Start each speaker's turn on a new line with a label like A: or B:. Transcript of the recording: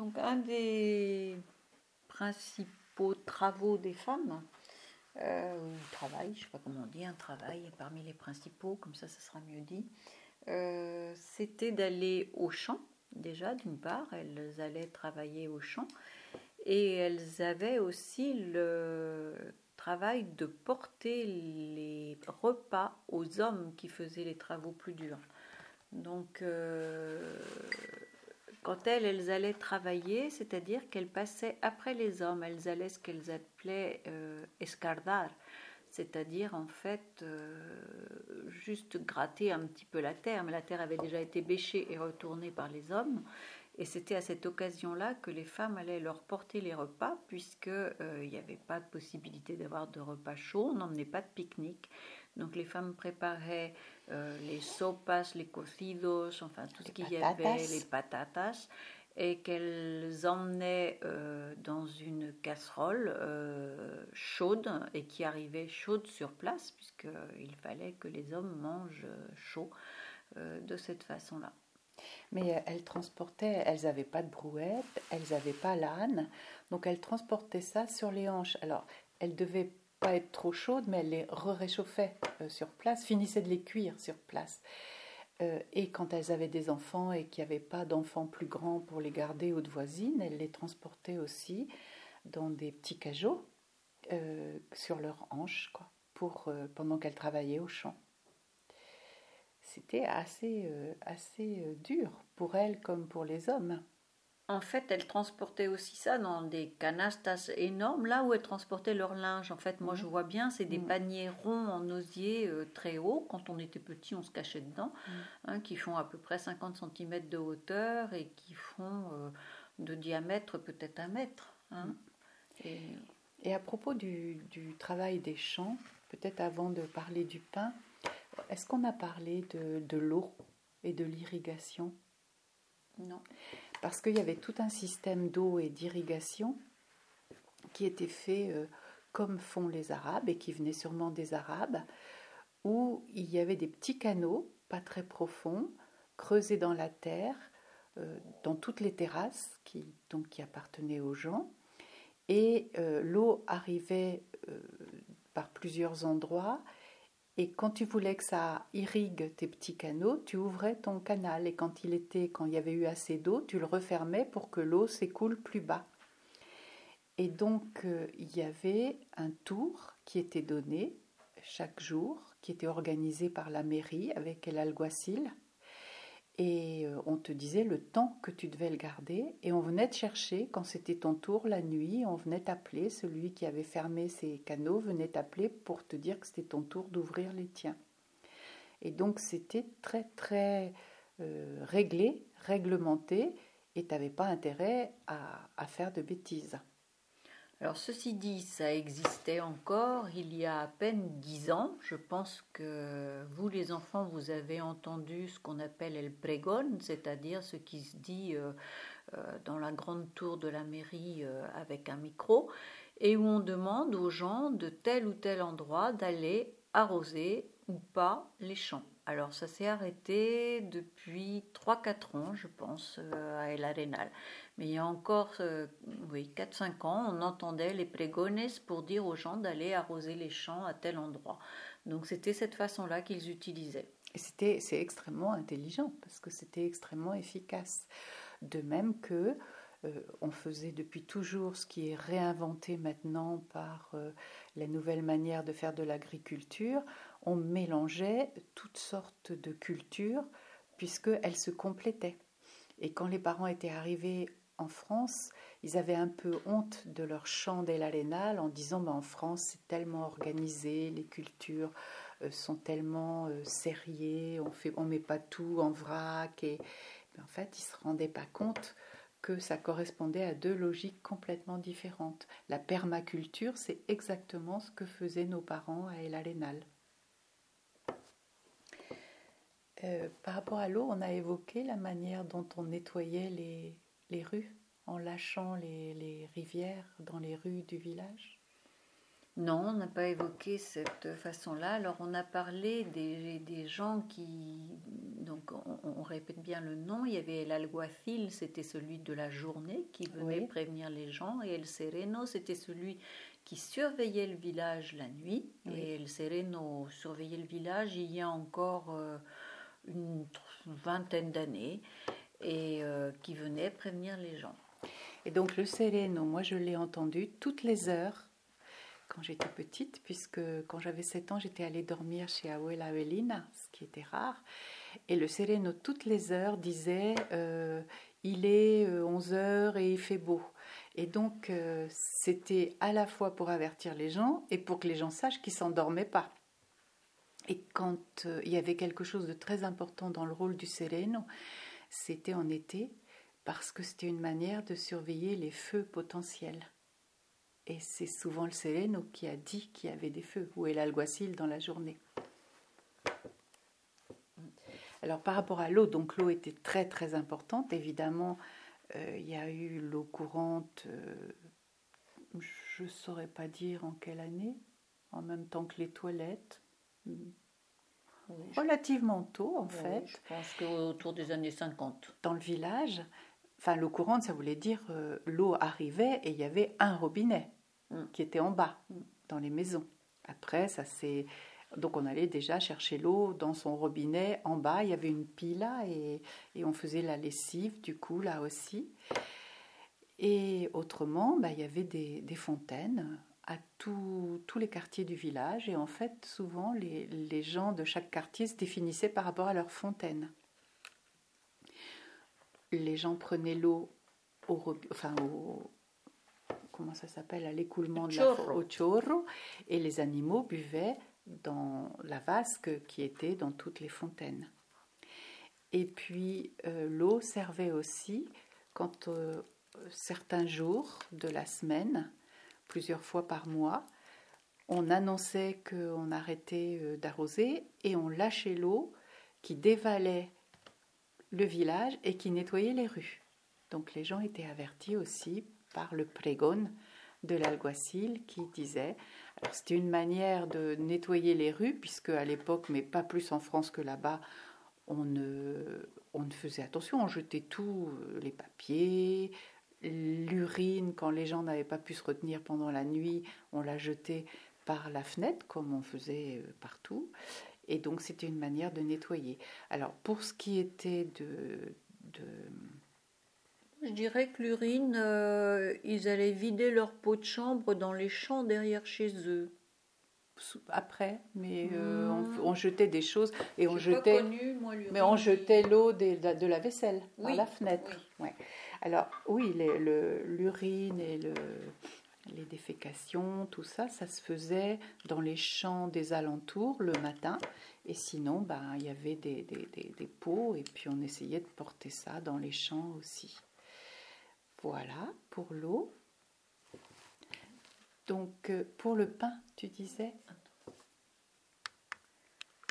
A: Donc un des principaux travaux des femmes, euh, ou travail, je ne sais pas comment on dit, un travail parmi les principaux, comme ça ça sera mieux dit, euh, c'était d'aller au champ déjà d'une part, elles allaient travailler au champ et elles avaient aussi le travail de porter les repas aux hommes qui faisaient les travaux plus durs. Donc, euh, quand elles, elles allaient travailler, c'est-à-dire qu'elles passaient après les hommes, elles allaient ce qu'elles appelaient euh, escardar, c'est-à-dire en fait euh, juste gratter un petit peu la terre, mais la terre avait déjà été bêchée et retournée par les hommes. Et c'était à cette occasion-là que les femmes allaient leur porter les repas, puisqu'il euh, n'y avait pas de possibilité d'avoir de repas chauds, on n'emmenait pas de pique-nique. Donc les femmes préparaient euh, les sopas, les cocidos, enfin tout ce qu'il y avait, les patatas, et qu'elles emmenaient euh, dans une casserole chaude et qui arrivait chaude sur place, puisqu'il fallait que les hommes mangent chaud de cette façon-là.
B: Mais euh, elles transportaient, elles n'avaient pas de brouette, elles n'avaient pas l'âne, donc elles transportaient ça sur les hanches. Alors, elles devaient pas être trop chaudes, mais elles les réchauffaient euh, sur place, finissaient de les cuire sur place. Euh, et quand elles avaient des enfants et qu'il n'y avait pas d'enfants plus grands pour les garder de voisines, elles les transportaient aussi dans des petits cajots sur leurs hanches, quoi, pour, pendant qu'elles travaillaient au champ c'était assez, euh, assez euh, dur pour elle comme pour les hommes.
A: En fait, elle transportait aussi ça dans des canastas énormes, là où elle transportait leur linge. En fait, moi, je vois bien, c'est des mm. paniers ronds en osier euh, très hauts. Quand on était petit, on se cachait dedans, mm. hein, qui font à peu près 50 cm de hauteur et qui font de diamètre peut-être un mètre. Hein.
B: Et... et... à propos du, du travail des champs, peut-être avant de parler du pain, est-ce qu'on a parlé de, l'eau et de l'irrigation?
A: Non.
B: Parce qu'il y avait tout un système d'eau et d'irrigation qui était fait euh, comme font les Arabes et qui venait sûrement des Arabes, où il y avait des petits canaux, pas très profonds, creusés dans la terre, euh, dans toutes les terrasses qui, donc, appartenaient aux gens. Et euh, l'eau arrivait par plusieurs endroits et quand tu voulais que ça irrigue tes petits canaux, tu ouvrais ton canal et quand il était, quand il y avait eu assez d'eau, tu le refermais pour que l'eau s'écoule plus bas. Et donc euh, il y avait un tour qui était donné chaque jour, qui était organisé par la mairie avec l'alguacil et euh, on te disait le temps que tu devais le garder et on venait te chercher quand c'était ton tour la nuit, on venait t'appeler, celui qui avait fermé ses canaux venait t'appeler pour te dire que c'était ton tour d'ouvrir les tiens. Et donc c'était très très euh, réglé, réglementé et tu n'avais pas intérêt à faire de bêtises.
A: Alors ceci dit, ça existait encore il y a à peine dix ans. Je pense que vous les enfants, vous avez entendu ce qu'on appelle el pregón, c'est-à-dire ce qui se dit euh, euh, dans la grande tour de la mairie euh, avec un micro, et où on demande aux gens de tel ou tel endroit d'aller arroser ou pas les champs. Alors ça s'est arrêté depuis 3-4 ans, je pense, à El Arenal. Mais il y a encore euh, oui, 4-5 ans, on entendait les prégones pour dire aux gens d'aller arroser les champs à tel endroit. Donc c'était cette façon-là qu'ils utilisaient.
B: Et c'était, c'est extrêmement intelligent parce que c'était extrêmement efficace. De même que euh, on faisait depuis toujours ce qui est réinventé maintenant par euh, la nouvelle manière de faire de l'agriculture, on mélangeait toutes sortes de cultures puisqu'elles se complétaient. Et quand les parents étaient arrivés en France, ils avaient un peu honte de leur chant de l'Arénal en disant bah, en France c'est tellement organisé, les cultures euh, sont tellement euh, serrées, on fait, on met pas tout en vrac et en fait ils se rendaient pas compte que ça correspondait à deux logiques complètement différentes. La permaculture, c'est exactement ce que faisaient nos parents à El Arenal. Euh, par rapport à l'eau, on a évoqué la manière dont on nettoyait les, les rues en lâchant les, rivières dans les rues du village?
A: Non, on n'a pas évoqué cette façon-là. Alors, on a parlé des, des gens qui. Donc, on, répète bien le nom. Il y avait el alguacil, c'était celui de la journée qui venait prévenir les gens. Et el sereno, c'était celui qui surveillait le village la nuit. Et el sereno surveillait le village il y a encore euh, une vingtaine d'années et euh, qui venait prévenir les gens.
B: Et donc, le sereno, moi, je l'ai entendu toutes les heures quand j'étais petite, puisque quand j'avais 7 ans, j'étais allée dormir chez Abuela Avelina, ce qui était rare. Et le Sereno, toutes les heures, disait euh, Il est 11 euh, heures et il fait beau. Et donc, c'était à la fois pour avertir les gens et pour que les gens sachent qu'ils s'endormaient pas. Et quand il y avait quelque chose de très important dans le rôle du Sereno, c'était en été, parce que c'était une manière de surveiller les feux potentiels. Et c'est souvent le Sereno qui a dit qu'il y avait des feux, ou est l'alguacil dans la journée. Alors par rapport à l'eau, donc l'eau était très très importante. Évidemment, euh, il y a eu l'eau courante, euh, je ne saurais pas dire en quelle année, en même temps que les toilettes. Relativement tôt en fait.
A: Je pense qu'autour des années 50.
B: Dans le village, enfin l'eau courante, ça voulait dire euh, l'eau arrivait et il y avait un robinet. Mm. qui était en bas, mm. dans les maisons. Après, ça c'est. Donc on allait déjà chercher l'eau dans son robinet en bas, il y avait une pile et, et on faisait la lessive du coup là aussi. Et autrement, bah, il y avait des, des fontaines à tous les quartiers du village et en fait souvent les, les, gens de chaque quartier se définissaient par rapport à leur fontaine. Les gens prenaient l'eau au, enfin, au, comment ça s'appelle, à l'écoulement de la au chorro, et les animaux buvaient dans la vasque qui était dans toutes les fontaines. Et puis euh, l'eau servait aussi quand euh, certains jours de la semaine, plusieurs fois par mois, on annonçait qu'on arrêtait euh, d'arroser et on lâchait l'eau qui dévalait le village et qui nettoyait les rues. Donc les gens étaient avertis aussi par le prégon de l'alguacil qui disait c'était une manière de nettoyer les rues puisque à l'époque mais pas plus en France que là-bas on ne, faisait attention on jetait tout euh, les papiers l'urine quand les gens n'avaient pas pu se retenir pendant la nuit on la jetait par la fenêtre comme on faisait euh, partout et donc c'était une manière de nettoyer alors pour ce qui était de, de
A: je dirais que l'urine, euh, ils allaient vider leur pot de chambre dans les champs derrière chez eux.
B: Après, mais euh, on, jetait des choses et on jetait, mais on jetait l'eau de, la vaisselle par la fenêtre. Ouais. Alors oui, l'urine et le, les défécations, tout ça, ça se faisait dans les champs des alentours le matin. Et sinon, ben, il y avait des, des, pots et puis on essayait de porter ça dans les champs aussi. Voilà pour l'eau. Donc euh, pour le pain, tu disais?